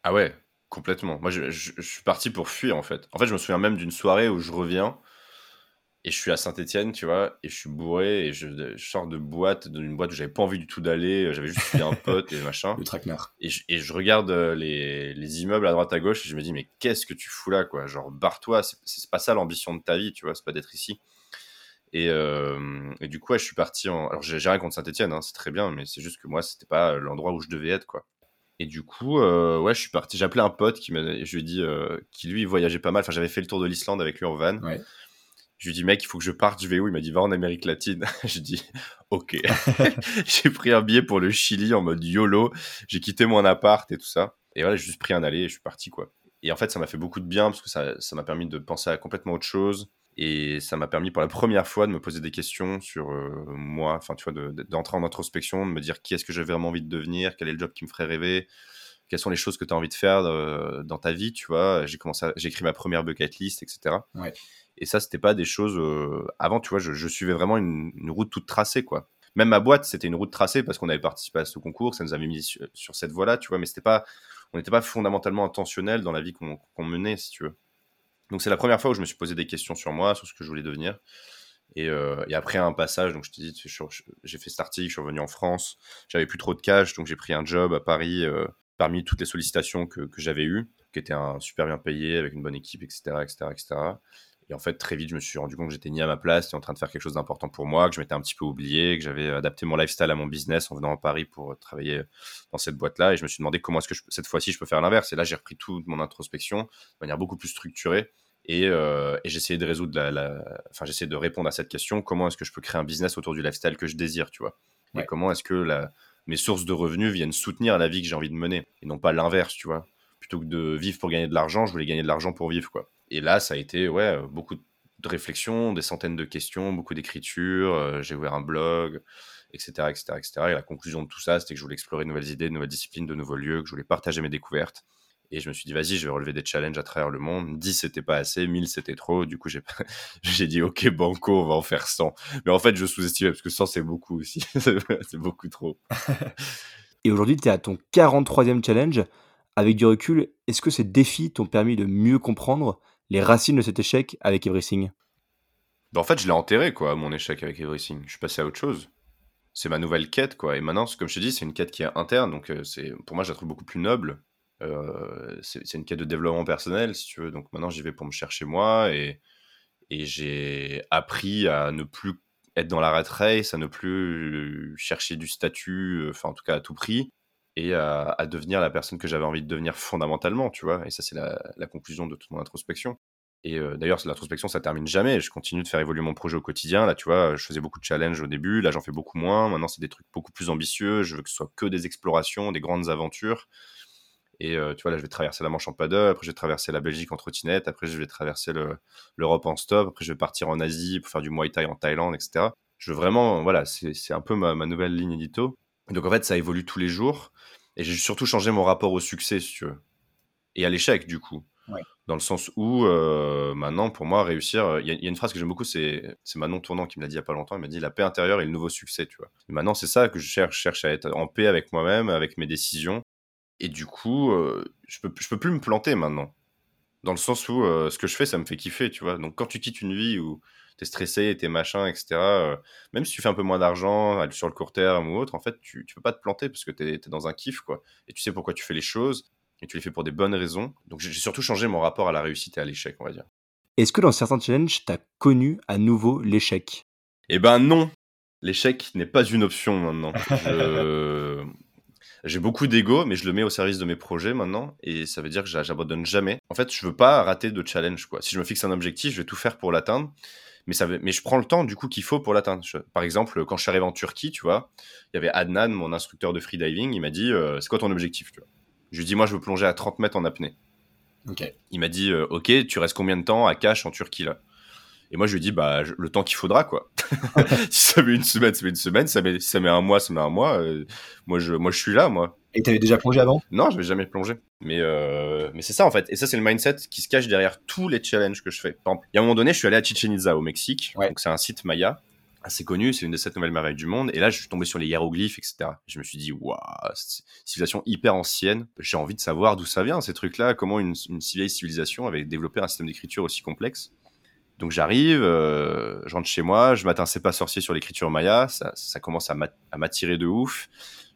Ah ouais, complètement. Moi, je, je- je suis parti pour fuir en fait. En fait, je me souviens même d'une soirée où je reviens et je suis à Saint-Etienne, tu vois, et je suis bourré et je, je sors de boîte, d'une boîte où j'avais pas envie du tout d'aller. J'avais juste suivi un pote et machin. Le traquenard. Et je, et je regarde euh, les, les immeubles à droite à gauche et je me dis, mais qu'est-ce que tu fous là, quoi? Genre, barre-toi, c'est- pas ça l'ambition de ta vie, tu vois, c'est pas d'être ici. Et, euh, et du coup, ouais, je suis parti en. Alors, j'ai rien contre Saint-Etienne, c'est très bien, mais c'est juste que moi, c'était pas l'endroit où je devais être, quoi. Et du coup, euh, ouais, je suis parti. J'ai appelé un pote qui m'a, je lui ai dit, euh, qui lui voyageait pas mal. Enfin, j'avais fait le tour de l'Islande avec lui en van. Ouais. Je lui dit, mec, il faut que je parte. Je vais où? Il m'a dit, va en Amérique latine. J'ai dit, ok. j'ai pris un billet pour le Chili en mode YOLO. J'ai quitté mon appart et tout ça. Et voilà, j'ai juste pris un aller et je suis parti, quoi. Et en fait, ça m'a fait beaucoup de bien parce que ça ça m'a permis de penser à complètement autre chose. Et ça m'a permis pour la première fois de me poser des questions sur euh, moi, enfin, tu vois, de- de- d'entrer en introspection, de me dire qui est-ce que j'ai vraiment envie de devenir, quel est le job qui me ferait rêver, quelles sont les choses que tu as envie de faire euh, dans ta vie, tu vois. J'ai commencé, j'ai écrit ma première bucket list, etc. Ouais. Et ça, c'était pas des choses. euh, Avant, tu vois, je, suivais vraiment une, route toute tracée, quoi. Même ma boîte, c'était une route tracée parce qu'on avait participé à ce concours, ça nous avait mis sur, cette voie-là, tu vois. Mais c'était pas, on n'était pas fondamentalement intentionnel dans la vie qu'on qu'on menait, si tu veux. Donc c'est la première fois où je me suis posé des questions sur moi, sur ce que je voulais devenir. Et, euh, et après un passage, donc je te dis, j'ai fait cet article, je suis revenu en France, j'avais plus trop de cash, donc j'ai pris un job à Paris euh, parmi toutes les sollicitations que, que j'avais eues, qui était un super bien payé, avec une bonne équipe, etc., etc., etc. Et en fait, très vite, je me suis rendu compte que j'étais ni à ma place, ni en train de faire quelque chose d'important pour moi, que je m'étais un petit peu oublié, que j'avais adapté mon lifestyle à mon business en venant à Paris pour travailler dans cette boîte-là. Et je me suis demandé comment est-ce que je- cette fois-ci je peux faire l'inverse. Et là, j'ai repris toute mon introspection de manière beaucoup plus structurée. Et, euh, et j'ai essayé de résoudre la, la- Enfin, essayé de répondre à cette question comment est-ce que je peux créer un business autour du lifestyle que je désire, tu vois? Ouais. Et comment est-ce que la... mes sources de revenus viennent soutenir la vie que j'ai envie de mener et non pas l'inverse, tu vois? Plutôt que de vivre pour gagner de l'argent, je voulais gagner de l'argent pour vivre, quoi. Et là, ça a été, ouais, euh, beaucoup de réflexions, des centaines de questions, beaucoup d'écriture. euh, j'ai ouvert un blog, etc., etc., etc. Et la conclusion de tout ça, c'était que je voulais explorer de nouvelles idées, de nouvelles disciplines, de nouveaux lieux, que je voulais partager mes découvertes. Et je me suis dit, vas-y, je vais relever des challenges à travers le monde. 10, c'était pas assez, 1000, c'était trop. Du coup, j'ai j'ai dit, ok, banco, on va en faire 100. Mais en fait, je sous-estimais, parce que 100, c'est beaucoup aussi. c'est beaucoup trop. Et aujourd'hui, tu es à ton 43e challenge. Avec du recul, est-ce que ces défis t'ont permis de mieux comprendre les racines de cet échec avec Everything Bah, en fait, je l'ai enterré, quoi, mon échec avec Everything. Je suis passé à autre chose. C'est ma nouvelle quête, quoi. Et maintenant, comme je te dis, c'est une quête qui est interne. Donc, euh, c'est pour moi, je la trouve beaucoup plus noble. Euh, c'est une quête de développement personnel, si tu veux. Donc, maintenant, j'y vais pour me chercher moi. Et, et j'ai appris à ne plus être dans la rat race, à ne plus chercher du statut, euh, enfin, en tout cas, à tout prix. Et à, devenir la personne que j'avais envie de devenir fondamentalement, tu vois. Et ça, c'est la, conclusion de toute mon introspection. Et euh, d'ailleurs, l'introspection, ça termine jamais. Je continue de faire évoluer mon projet au quotidien. Là, tu vois, je faisais beaucoup de challenges au début. Là, j'en fais beaucoup moins. Maintenant, c'est des trucs beaucoup plus ambitieux. Je veux que ce soit que des explorations, des grandes aventures. Et euh, tu vois, là, je vais traverser la Manche en paddle. Après, je vais traverser la Belgique en trottinette. Après, je vais traverser le- l'Europe en stop. Après, je vais partir en Asie pour faire du Muay Thai en Thaïlande, etc. Je veux vraiment, voilà, c'est c'est un peu ma, ma nouvelle ligne édito. Donc, en fait, ça évolue tous les jours. Et j'ai surtout changé mon rapport au succès, si tu veux. Et à l'échec, du coup. Ouais. Dans le sens où, euh, maintenant, pour moi, réussir. euh, Il y, a- il y a une phrase que j'aime beaucoup, c'est Manon Tournant qui me l'a dit il y a pas longtemps. Il m'a dit La paix intérieure est le nouveau succès, tu vois. Et maintenant, c'est ça que je cherche. Je cherche à être en paix avec moi-même, avec mes décisions. Et du coup, euh, je, peux, je peux plus me planter maintenant. Dans le sens où euh, ce que je fais, ça me fait kiffer, tu vois. Donc quand tu quittes une vie où t'es stressé, t'es machin, etc., euh, même si tu fais un peu moins d'argent sur le court terme ou autre, en fait, tu, tu peux pas te planter parce que t'es es dans un kiff, quoi. Et tu sais pourquoi tu fais les choses et tu les fais pour des bonnes raisons. Donc j'ai surtout changé mon rapport à la réussite et à l'échec, on va dire. Est-ce que dans certains challenges, t'as connu à nouveau l'échec? Eh ben non L'échec n'est pas une option maintenant. Je- J'ai beaucoup d'ego, mais je le mets au service de mes projets maintenant, et ça veut dire que j'a- j'abandonne jamais. En fait, je veux pas rater de challenge, quoi. Si je me fixe un objectif, je vais tout faire pour l'atteindre, mais ça veut- mais je prends le temps du coup qu'il faut pour l'atteindre. Par exemple, quand je suis arrivé en Turquie, tu vois, il y avait Adnan, mon instructeur de freediving, il m'a dit, euh, c'est quoi ton objectif, tu vois? Je lui ai dit, moi, je veux plonger à 30 mètres en apnée. Il m'a dit, euh, ok, tu restes combien de temps à Cache en Turquie là? Et moi, je lui ai dit, bah, je- le temps qu'il faudra, quoi. si ça met une semaine, ça met une semaine. Ça met, si ça met un mois, ça met un mois. euh, moi, je, moi, je suis là, moi. Et t'avais déjà plongé avant? Non, je vais jamais plonger. Mais, euh, mais c'est ça, en fait. Et ça, c'est le mindset qui se cache derrière tous les challenges que je fais. Par exemple, il y a un moment donné, je suis allé à Chichen Itza, au Mexique. Ouais. Donc, c'est un site maya assez connu. C'est une des sept nouvelles merveilles du monde. Et là, je suis tombé sur les hiéroglyphes, etc. Je me suis dit, waouh, c'est une civilisation hyper ancienne. J'ai envie de savoir d'où ça vient, ces trucs-là. Comment une, une si vieille civilisation avait développé un système d'écriture aussi complexe. Donc j'arrive, euh, je rentre chez moi, je m'atteins C'est pas sorcier sur l'écriture maya, ça, ça commence à m'attirer de ouf.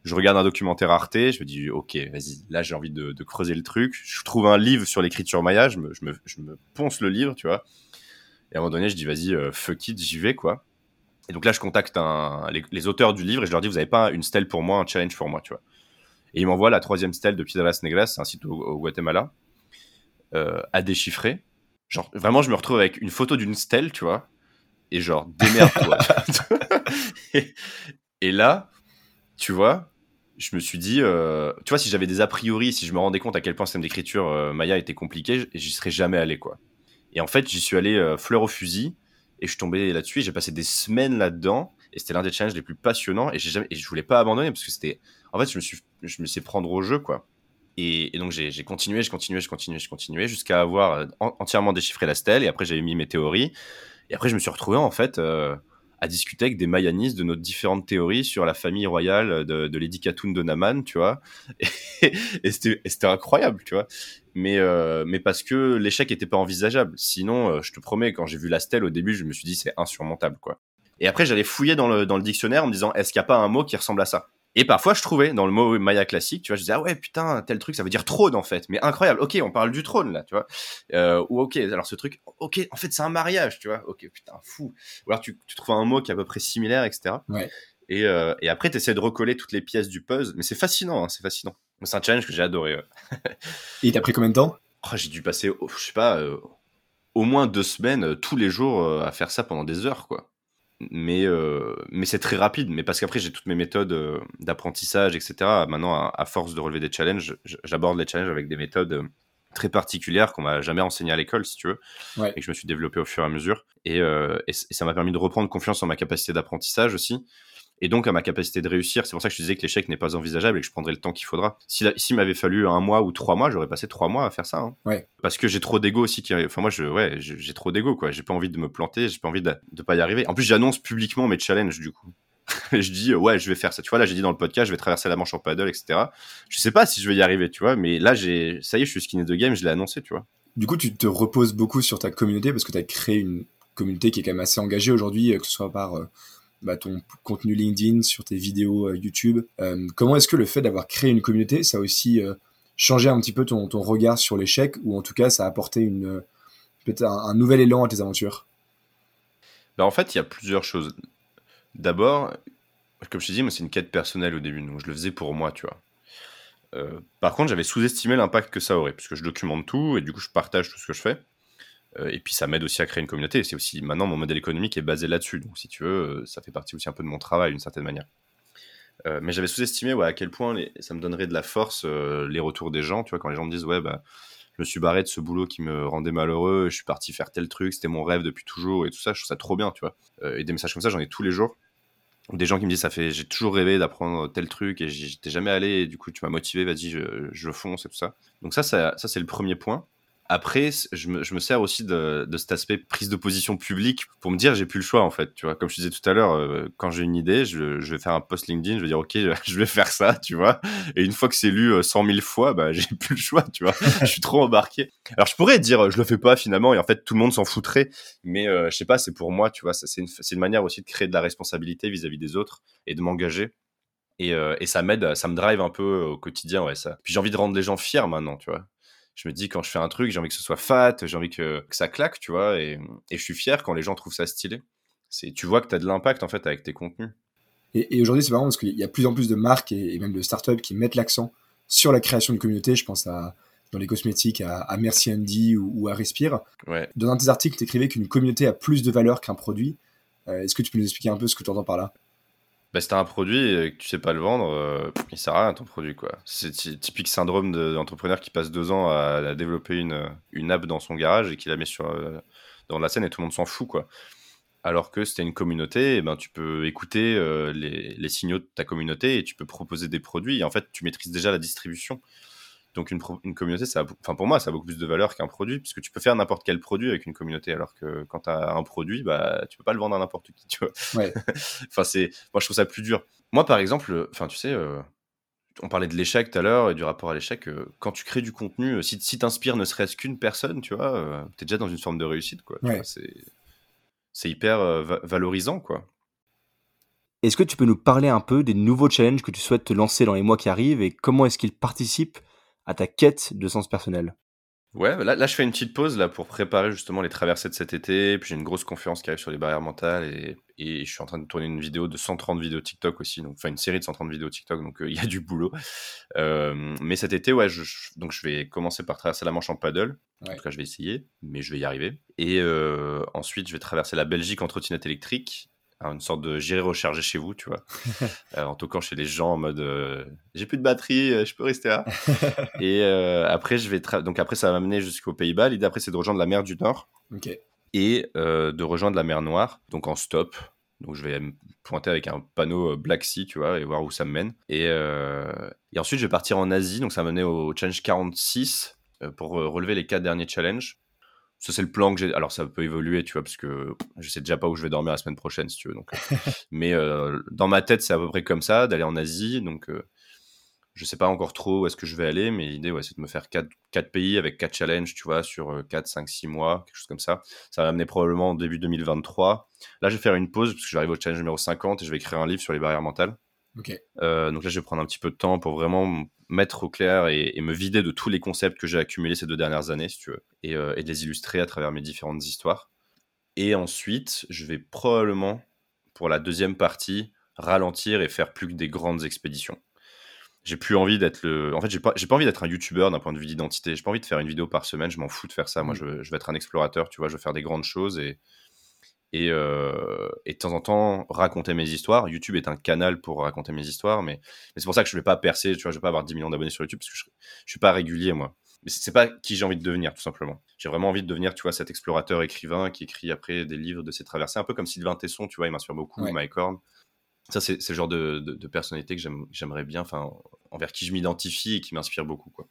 Je regarde un documentaire Arte, je me dis ok, vas-y, là j'ai envie de, de creuser le truc. Je trouve un livre sur l'écriture maya, je me, je, me, je me ponce le livre, tu vois. Et à un moment donné, je dis vas-y, euh, fuck it, j'y vais quoi. Et donc là, je contacte un, les, les auteurs du livre et je leur dis vous avez pas une stèle pour moi, un challenge pour moi, tu vois. Et ils m'envoient la troisième stèle de Piedras Negras, c'est un site au, au Guatemala, euh, à déchiffrer. Genre, vraiment, je me retrouve avec une photo d'une stèle, tu vois, et genre, démerde-toi. et, et là, tu vois, je me suis dit, euh, tu vois, si j'avais des a priori, si je me rendais compte à quel point le système d'écriture euh, Maya était compliqué, j'y serais jamais allé, quoi. Et en fait, j'y suis allé euh, fleur au fusil, et je suis tombé là-dessus, j'ai passé des semaines là-dedans, et c'était l'un des challenges les plus passionnants, et, j'ai jamais, et je voulais pas abandonner, parce que c'était, en fait, je me suis, je me suis prendre au jeu, quoi. Et, et donc j'ai j'ai continué, je continuais, je continuais, je continuais, jusqu'à avoir euh, en- entièrement déchiffré la stèle, et après j'avais mis mes théories, et après je me suis retrouvé en fait euh, à discuter avec des mayanistes de nos différentes théories sur la famille royale de, de Lady de Naman, tu vois, et, et c'était incroyable, tu vois, mais, euh, mais parce que l'échec était pas envisageable, sinon euh, je te promets, quand j'ai vu la stèle au début, je me suis dit c'est insurmontable, quoi. Et après j'allais fouiller dans le, dans le dictionnaire en me disant est-ce qu'il n'y a pas un mot qui ressemble à ça? Et parfois, je trouvais dans le mot maya classique, tu vois, je disais, ah ouais, putain, tel truc, ça veut dire trône, en fait. Mais incroyable, ok, on parle du trône, là, tu vois. Euh, ou ok, alors ce truc, ok, en fait, c'est un mariage, tu vois. Ok, putain, fou. Ou alors, tu, tu trouves un mot qui est à peu près similaire, etc. Ouais. Et, euh, et après, tu essaies de recoller toutes les pièces du puzzle. Mais c'est fascinant, hein, c'est fascinant. C'est un challenge que j'ai adoré. ouais. Et il t'a pris combien de temps? Oh, j'ai dû passer, oh, je sais pas, euh, au moins deux semaines, tous les jours, à faire ça pendant des heures, quoi. Mais, euh, mais c'est très rapide. Mais parce qu'après, j'ai toutes mes méthodes euh, d'apprentissage, etc. Maintenant, à, à force de relever des challenges, j'aborde les challenges avec des méthodes euh, très particulières qu'on m'a jamais enseignées à l'école, si tu veux, Ouais. et que je me suis développé au fur et à mesure. Et, et c- et ça m'a permis de reprendre confiance en ma capacité d'apprentissage aussi. Et donc à ma capacité de réussir. C'est pour ça que je te disais que l'échec n'est pas envisageable et que je prendrai le temps qu'il faudra. Si S'il m'avait fallu un mois ou trois mois, j'aurais passé trois mois à faire ça. hein. Ouais. Parce que j'ai trop d'ego aussi. Qui... Enfin moi, je, ouais, j'ai trop d'ego quoi. J'ai pas envie de me planter. J'ai pas envie de, de pas y arriver. En plus, j'annonce publiquement mes challenges du coup. je dis ouais, je vais faire ça. Tu vois là, j'ai dit dans le podcast, je vais traverser la Manche en paddle, etc. Je sais pas si je vais y arriver, tu vois. Mais là, j'ai, ça y est, je suis skinny de game. Je l'ai annoncé, tu vois. Du coup, tu te reposes beaucoup sur ta communauté parce que tu as créé une communauté qui est quand même assez engagée aujourd'hui, euh, que ce soit par euh, bah, ton contenu LinkedIn, sur tes vidéos euh, YouTube. Euh, comment est-ce que le fait d'avoir créé une communauté, ça a aussi euh, changé un petit peu ton, ton regard sur l'échec, ou en tout cas, ça a apporté un, nouvel élan à tes aventures? Bah, en fait, il y a plusieurs choses. D'abord, comme je te dis, moi, c'est une quête personnelle au début, donc je le faisais pour moi, tu vois. Par contre, j'avais sous-estimé l'impact que ça aurait, parce que je documente tout et du coup, je partage tout ce que je fais. Euh, et puis, ça m'aide aussi à créer une communauté. C'est aussi maintenant mon modèle économique est basé là-dessus. Donc, si tu veux, euh, ça fait partie aussi un peu de mon travail d'une certaine manière. Euh, mais j'avais sous-estimé à quel point ça me donnerait de la force les retours des gens. Tu vois, quand les gens me disent ouais bah je me suis barré de ce boulot qui me rendait malheureux, je suis parti faire tel truc, c'était mon rêve depuis toujours et tout ça, je trouve ça trop bien, tu vois. Et des messages comme ça, j'en ai tous les jours. Ou Des gens qui me disent ça fait j'ai toujours rêvé d'apprendre tel truc et j'étais jamais allé et du coup tu m'as motivé, vas-y je, je fonce et tout ça. Donc ça, ça, ça c'est le premier point. Après, je me, je me sers aussi de, de, cet aspect prise de position publique pour me dire j'ai plus le choix en fait. Tu vois, comme je disais tout à l'heure, euh, quand j'ai une idée, je, je, vais faire un post LinkedIn, je vais dire ok, je vais faire ça, tu vois. Et une fois que c'est lu 100 euh, 000 fois, bah j'ai plus le choix, tu vois. je suis trop embarqué. Alors je pourrais dire je le fais pas finalement et en fait tout le monde s'en foutrait, mais euh, je sais pas, c'est pour moi, tu vois. C'est une, une manière aussi de créer de la responsabilité vis-à-vis des autres et de m'engager. Et, euh, et, ça m'aide, ça me drive un peu au quotidien, ouais, ça. Puis j'ai envie de rendre les gens fiers maintenant, tu vois je me dis quand je fais un truc, j'ai envie que ce soit fat, j'ai envie que, que, ça claque, tu vois, et, et, je suis fier quand les gens trouvent ça stylé. C'est, tu vois que tu as de l'impact en fait avec tes contenus. Et, et aujourd'hui, c'est marrant parce qu'il y a plus en plus de marques et, même de startups qui mettent l'accent sur la création de communauté. Je pense à dans les cosmétiques à, à Merci Andy ou, ou, à Respire. Ouais. Dans un de tes articles, tu écrivais qu'une communauté a plus de valeur qu'un produit. Euh, est-ce que tu peux nous expliquer un peu ce que tu entends par là? Bah, si t'as un produit et que tu sais pas le vendre, euh, il sert à rien ton produit. quoi. C'est typique syndrome d'entrepreneur qui passe deux ans à, développer une, une app dans son garage et qui la met sur, euh, dans la scène et tout le monde s'en fout. quoi. Alors que si t'as une communauté, eh ben, tu peux écouter euh, les, les, signaux de ta communauté et tu peux proposer des produits. Et en fait, tu maîtrises déjà la distribution. Donc une, une, communauté, ça enfin pour moi, ça a beaucoup plus de valeur qu'un produit, puisque tu peux faire n'importe quel produit avec une communauté, alors que quand tu as un produit, bah, tu peux pas le vendre à n'importe qui, tu vois. Ouais. enfin, c'est, moi, je trouve ça plus dur. Moi, par exemple, enfin, tu sais, euh, on parlait de l'échec tout à l'heure et du rapport à l'échec. Euh, quand tu crées du contenu, euh, si, si t'inspires ne serait-ce qu'une personne, tu vois, euh, tu es déjà dans une forme de réussite, quoi. Ouais. C'est hyper va valorisant, quoi. Est-ce que tu peux nous parler un peu des nouveaux challenges que tu souhaites te lancer dans les mois qui arrivent et comment est-ce qu'ils participent à ta quête de sens personnel Ouais, là, là, je fais une petite pause là pour préparer justement les traversées de cet été. Puis j'ai une grosse conférence qui arrive sur les barrières mentales et, et, je suis en train de tourner une vidéo de 130 vidéos TikTok aussi, donc enfin une série de 130 vidéos TikTok, donc il euh, y a du boulot. Euh, mais cet été, ouais, je, donc je vais commencer par traverser la Manche en paddle. Ouais. En tout cas, je vais essayer, mais je vais y arriver. Et euh, ensuite, je vais traverser la Belgique en trottinette électrique une sorte de j'irai recharger chez vous, tu vois, euh, en toquant chez les gens en mode euh, j'ai plus de batterie, euh, je peux rester là. et euh, après, je vais donc après ça va m'amener jusqu'aux Pays-Bas. L'idée après, c'est de rejoindre la mer du Nord okay. et de rejoindre la mer Noire, donc en stop. Donc je vais me pointer avec un panneau Black Sea, tu vois, et voir où ça me mène. Et, et ensuite, je vais partir en Asie, donc ça va mener au Challenge 46 pour relever les quatre derniers challenges ça c'est le plan que j'ai. Alors ça peut évoluer tu vois parce que je sais déjà pas où je vais dormir la semaine prochaine si tu veux donc mais euh, dans ma tête c'est à peu près comme ça d'aller en Asie donc euh, je sais pas encore trop où est-ce que je vais aller mais l'idée ouais, c'est de me faire quatre, quatre pays avec quatre challenges tu vois sur 4 5 6 mois quelque chose comme ça. Ça va m'amener probablement en début 2023 là je vais faire une pause parce que j'arrive au challenge numéro 50 et je vais écrire un livre sur les barrières mentales okay. euh, donc là je vais prendre un petit peu de temps pour vraiment mettre au clair et, et, me vider de tous les concepts que j'ai accumulés ces deux dernières années, si tu veux, et, euh, et, de les illustrer à travers mes différentes histoires. Et ensuite, je vais probablement, pour la deuxième partie, ralentir et faire plus que des grandes expéditions. J'ai plus envie d'être le. En fait, j'ai pas, pas envie d'être un youtubeur d'un point de vue d'identité. J'ai pas envie de faire une vidéo par semaine. Je m'en fous de faire ça. Moi, Mmh. je, je, vais être un explorateur. Tu vois, je veux faire des grandes choses et et, euh, et, de temps en temps raconter mes histoires. YouTube est un canal pour raconter mes histoires, mais, mais c'est pour ça que je ne vais pas percer, tu vois, je vais pas avoir 10 millions d'abonnés sur YouTube parce que je, je suis pas régulier, moi. Mais c'est pas qui j'ai envie de devenir, tout simplement. J'ai vraiment envie de devenir, tu vois, cet explorateur écrivain qui écrit après des livres de ses traversées, un peu comme Sylvain Tesson, tu vois, il m'inspire beaucoup, Ouais. Mike Horn. Ça, c'est le genre de, de, de personnalité que j'aimerais bien, enfin, envers qui je m'identifie et qui m'inspire beaucoup, quoi.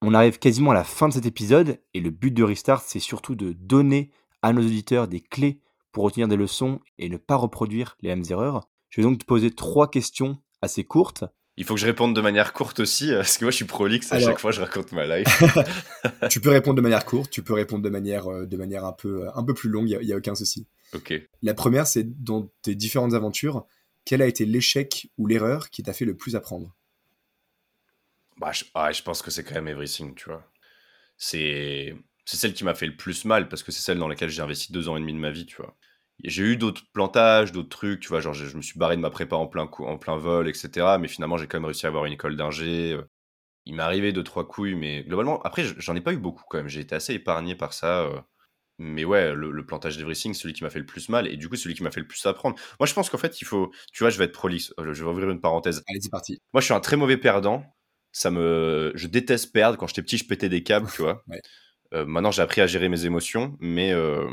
On arrive quasiment à la fin de cet épisode et le but de Restart, c'est surtout de donner à nos auditeurs des clés pour retenir des leçons et ne pas reproduire les mêmes erreurs. Je vais donc te poser trois questions assez courtes. Il faut que je réponde de manière courte aussi, parce que moi je suis prolixe à Alors... chaque fois je raconte ma life. tu peux répondre de manière courte, tu peux répondre de manière, euh, de manière un, peu, un peu plus longue, il n'y a, a, aucun souci. Ok. La première, c'est dans tes différentes aventures, quel a été l'échec ou l'erreur qui t'a fait le plus apprendre? Bah, je, ah, je pense que c'est quand même Everything, tu vois. C'est c'est celle qui m'a fait le plus mal parce que c'est celle dans laquelle j'ai investi deux ans et demi de ma vie, tu vois. J'ai eu d'autres plantages, d'autres trucs, tu vois, genre je, je, me suis barré de ma prépa en plein, coup, en plein vol, etc. Mais finalement, j'ai quand même réussi à avoir une école d'ingé. euh. Il m'est arrivé deux, trois couilles, mais globalement, après, j'en ai pas eu beaucoup quand même. J'ai été assez épargné par ça. euh. Mais ouais, le, le plantage d'Everything, celui qui m'a fait le plus mal, et du coup, celui qui m'a fait le plus apprendre. Moi, je pense qu'en fait, il faut. Tu vois, je vais être prolixe. Euh, Je vais ouvrir une parenthèse. Allez, c'est parti. Moi, je suis un très mauvais perdant. Ça me. Je déteste perdre. Quand j'étais petit, je pétais des câbles, tu vois. ouais. Euh, maintenant, j'ai appris à gérer mes émotions, mais, euh,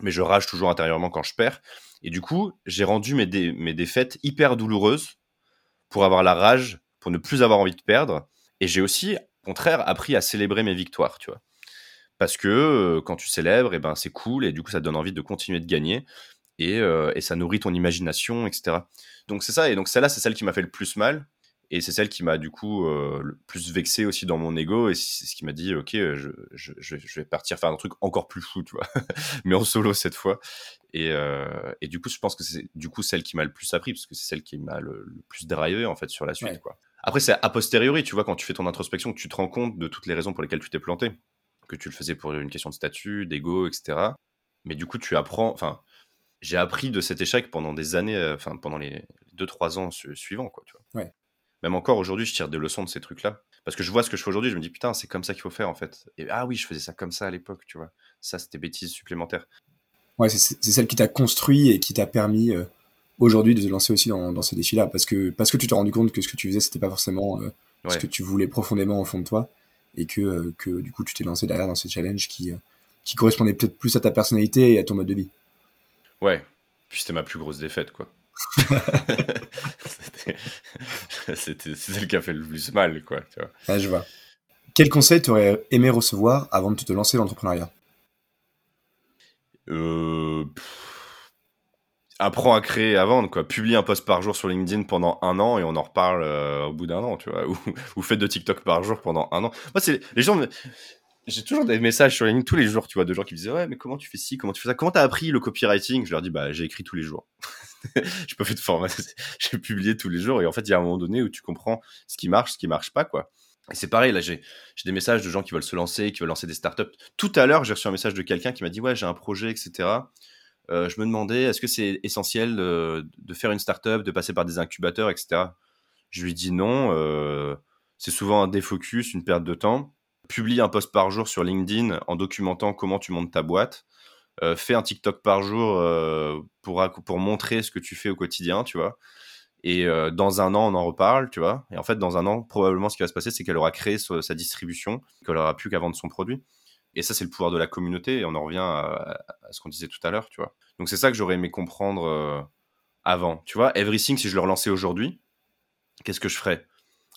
mais je rage toujours intérieurement quand je perds. Et du coup, j'ai rendu mes, dé mes défaites hyper douloureuses pour avoir la rage, pour ne plus avoir envie de perdre. Et j'ai aussi, au contraire, appris à célébrer mes victoires, tu vois. Parce que euh, quand tu célèbres, eh ben, c'est cool et du coup, ça donne envie de continuer de gagner et, et ça nourrit ton imagination, etc. Donc c'est ça. Et donc celle-là, c'est celle qui m'a fait le plus mal. Et c'est celle qui m'a du coup euh, le plus vexé aussi dans mon ego. Et c'est ce qui m'a dit, ok, je, je, je, vais partir faire un truc encore plus fou, tu vois, mais en solo cette fois. Et, euh, et du coup, je pense que c'est du coup celle qui m'a le plus appris, parce que c'est celle qui m'a le, plus drivé en fait sur la suite, quoi. Après, c'est a posteriori, tu vois, quand tu fais ton introspection, tu te rends compte de toutes les raisons pour lesquelles tu t'es planté, que tu le faisais pour une question de statut, d'ego, etc. Mais du coup, tu apprends, enfin, j'ai appris de cet échec pendant des années, euh, enfin, pendant les 2-3 ans suivants, quoi, tu vois. Ouais. Même encore aujourd'hui, je tire des leçons de ces trucs-là. Parce que je vois ce que je fais aujourd'hui, je me dis, putain, c'est comme ça qu'il faut faire, en fait. Et ah oui, je faisais ça comme ça à l'époque, tu vois. Ça, c'était bêtise supplémentaire. Ouais, c'est celle qui t'a construit et qui t'a permis euh, aujourd'hui de te lancer aussi dans, dans ces défis-là. Parce que, parce que tu t'es rendu compte que ce que tu faisais, c'était pas forcément euh, ce que tu voulais profondément au fond de toi. Et que, euh, que du coup, tu t'es lancé derrière dans ces challenges qui, qui correspondaient peut-être plus à ta personnalité et à ton mode de vie. Ouais. Puis c'était ma plus grosse défaite, quoi. C'était celle qui a fait le plus mal, quoi. Tu vois. Ah, je vois. Quel conseil tu aurais aimé recevoir avant de te lancer dans l'entrepreneuriat? Euh... Apprends à créer à vendre, quoi. Publie un post par jour sur LinkedIn pendant un an et on en reparle euh, au bout d'un an, tu vois. Ou, ou faites de TikTok par jour pendant un an. Moi, c'est les gens me j'ai toujours des messages sur LinkedIn tous les jours, tu vois, de gens qui me disaient ouais, mais comment tu fais ci, comment tu fais ça, comment t'as appris le copywriting? Je leur dis bah j'ai écrit tous les jours. j'ai pas fait de formation, j'ai publié tous les jours et en fait il y a un moment donné où tu comprends ce qui marche, ce qui marche pas quoi. Et c'est pareil, là j'ai des messages de gens qui veulent se lancer, qui veulent lancer des startups. Tout à l'heure j'ai reçu un message de quelqu'un qui m'a dit ouais j'ai un projet etc. Euh, je me demandais est-ce que c'est essentiel de, faire une startup, de passer par des incubateurs etc. Je lui dis non, euh, c'est souvent un défocus, une perte de temps publie un post par jour sur LinkedIn en documentant comment tu montes ta boîte. Euh, fais un TikTok par jour euh, pour, pour montrer ce que tu fais au quotidien, tu vois. Et euh, dans un an, on en reparle, tu vois. Et en fait, dans un an, probablement, ce qui va se passer, c'est qu'elle aura créé sa distribution, qu'elle aura plus qu'à vendre son produit. Et ça, c'est le pouvoir de la communauté. Et on en revient à, ce qu'on disait tout à l'heure, tu vois. Donc, c'est ça que j'aurais aimé comprendre avant. Tu vois, Everything, si je le relançais aujourd'hui, qu'est-ce que je ferais?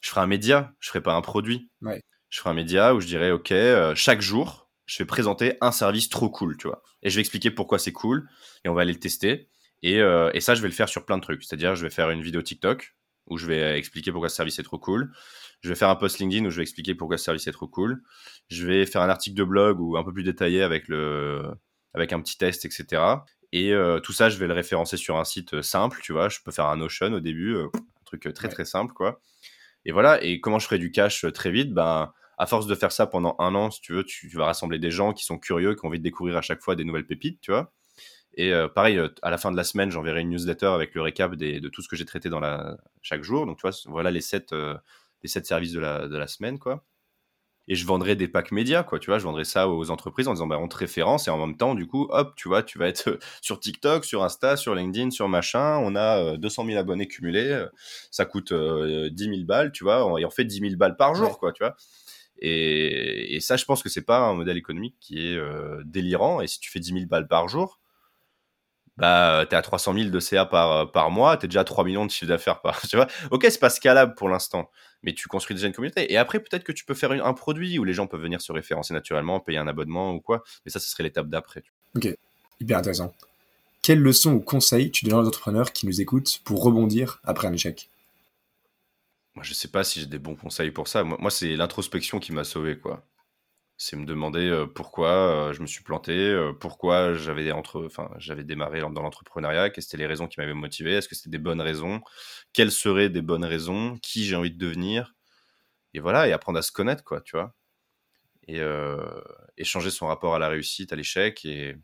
Je ferais un média, je ferais pas un produit. Ouais je ferai un média où je dirais, OK, chaque jour, je vais présenter un service trop cool, tu vois. Et je vais expliquer pourquoi c'est cool et on va aller le tester. Et, euh, et, ça, je vais le faire sur plein de trucs. C'est-à-dire, je vais faire une vidéo TikTok où je vais expliquer pourquoi ce service est trop cool. Je vais faire un post LinkedIn où je vais expliquer pourquoi ce service est trop cool. Je vais faire un article de blog ou un peu plus détaillé avec, le, avec un petit test, etc. Et euh, tout ça, je vais le référencer sur un site simple, tu vois. Je peux faire un Notion au début, un truc très très simple, quoi. Et voilà. Et comment je ferai du cash très vite? Ben, à force de faire ça pendant un an, si tu veux, tu, vas rassembler des gens qui sont curieux, qui ont envie de découvrir à chaque fois des nouvelles pépites, tu vois. Et euh, pareil, euh, à la fin de la semaine, j'enverrai une newsletter avec le récap de tout ce que j'ai traité dans la, chaque jour. Donc, tu vois, voilà les sept, euh, les sept services de la, de la semaine, quoi. Et je vendrai des packs médias, quoi. Tu vois, je vendrai ça aux entreprises en disant, bah, on te référence et en même temps, du coup, hop, tu vois, tu vas être sur TikTok, sur Insta, sur LinkedIn, sur machin. On a 200 000 abonnés cumulés. Ça coûte 10 000 balles, tu vois. Et on fait 10 000 balles par jour, quoi, tu vois. Et, ça, je pense que c'est pas un modèle économique qui est euh, délirant. Et si tu fais 10 000 balles par jour, bah, es à 300 000 de CA par, par mois, es déjà à 3 millions de chiffre d'affaires par, tu vois? Ok, c'est pas scalable pour l'instant, mais tu construis déjà une communauté. Et après, peut-être que tu peux faire un produit où les gens peuvent venir se référencer naturellement, payer un abonnement ou quoi. Mais ça, ce serait l'étape d'après. Ok, hyper intéressant. Quelles leçons ou conseils tu donnes aux entrepreneurs qui nous écoutent pour rebondir après un échec? Moi, je sais pas si j'ai des bons conseils pour ça. Moi, c'est l'introspection qui m'a sauvé, quoi. C'est me demander euh, pourquoi euh, je me suis planté, euh, pourquoi j'avais entre, enfin, j'avais démarré dans l'entrepreneuriat, quelles étaient les raisons qui m'avaient motivé, est-ce que c'était des bonnes raisons, quelles seraient des bonnes raisons, qui j'ai envie de devenir, et voilà, et apprendre à se connaître, quoi, tu vois, et, et changer son rapport à la réussite, à l'échec, et,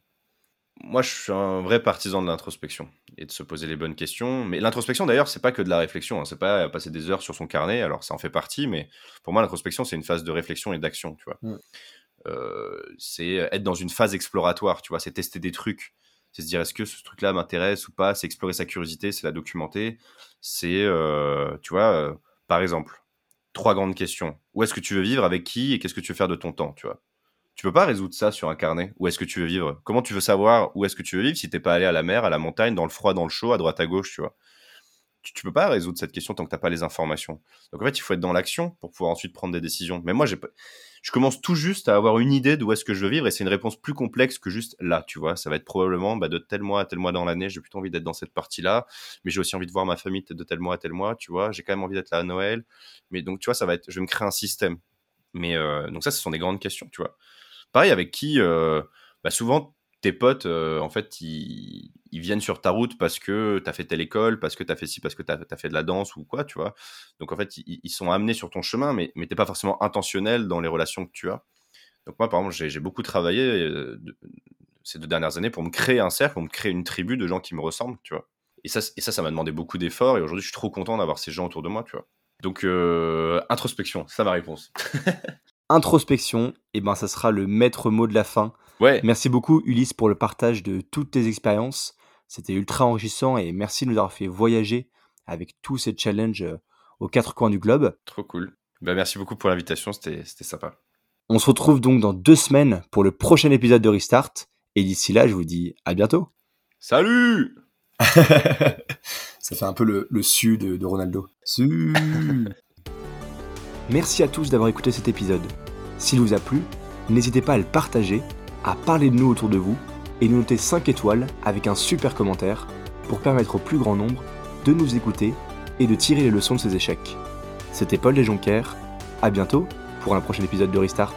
moi, je suis un vrai partisan de l'introspection et de se poser les bonnes questions. Mais l'introspection, d'ailleurs, c'est pas que de la réflexion. Hein. C'est pas passer des heures sur son carnet. Alors, ça en fait partie, mais pour moi, l'introspection, c'est une phase de réflexion et d'action. Tu vois, mm. euh, c'est être dans une phase exploratoire. Tu vois, c'est tester des trucs. C'est se dire est-ce que ce truc-là m'intéresse ou pas? C'est explorer sa curiosité, c'est la documenter. C'est, euh, tu vois, euh, par exemple, trois grandes questions. Où est-ce que tu veux vivre? Avec qui? Et qu'est-ce que tu veux faire de ton temps? Tu vois? Tu peux pas résoudre ça sur un carnet. Où est-ce que tu veux vivre? Comment tu veux savoir où est-ce que tu veux vivre si t'es pas allé à la mer, à la montagne, dans le froid, dans le chaud, à droite, à gauche, tu vois? Tu, peux pas résoudre cette question tant que t'as pas les informations. Donc en fait, il faut être dans l'action pour pouvoir ensuite prendre des décisions. Mais moi, je commence tout juste à avoir une idée d'où est-ce que je veux vivre et c'est une réponse plus complexe que juste là, tu vois. Ça va être probablement bah, de tel mois à tel mois dans l'année, j'ai plutôt envie d'être dans cette partie-là, mais j'ai aussi envie de voir ma famille de tel mois à tel mois, tu vois. J'ai quand même envie d'être là à Noël, mais donc tu vois, ça va être, je vais me créer un système. Mais euh, donc ça, ce sont des grandes questions, tu vois. Avec qui, euh, bah, souvent tes potes, euh, en fait, ils, viennent sur ta route parce que tu as fait telle école, parce que tu as fait ci, parce que tu as, fait de la danse ou quoi, tu vois. Donc, en fait, ils, sont amenés sur ton chemin, mais, mais tu pas forcément intentionnel dans les relations que tu as. Donc, moi, par exemple, j'ai beaucoup travaillé euh, ces deux dernières années pour me créer un cercle, pour me créer une tribu de gens qui me ressemblent, tu vois. Et ça, ça, ça m'a demandé beaucoup d'efforts. Et aujourd'hui, je suis trop content d'avoir ces gens autour de moi, tu vois. Donc, introspection, c'est ma réponse. introspection, et eh ben, ça sera le maître mot de la fin. Ouais. Merci beaucoup Ulysse pour le partage de toutes tes expériences. C'était ultra enrichissant et merci de nous avoir fait voyager avec tous ces challenges euh, aux quatre coins du globe. Trop cool. Bah, merci beaucoup pour l'invitation, c'était sympa. On se retrouve donc dans deux semaines pour le prochain épisode de Restart. Et d'ici là, je vous dis à bientôt. Salut Ça fait un peu le, le su de, de Ronaldo. Su Merci à tous d'avoir écouté cet épisode. S'il vous a plu, n'hésitez pas à le partager à parler de nous autour de vous et nous noter 5 étoiles avec un super commentaire pour permettre au plus grand nombre de nous écouter et de tirer les leçons de ces échecs. C'était Paul Desjonquières, à bientôt pour un prochain épisode de Restart.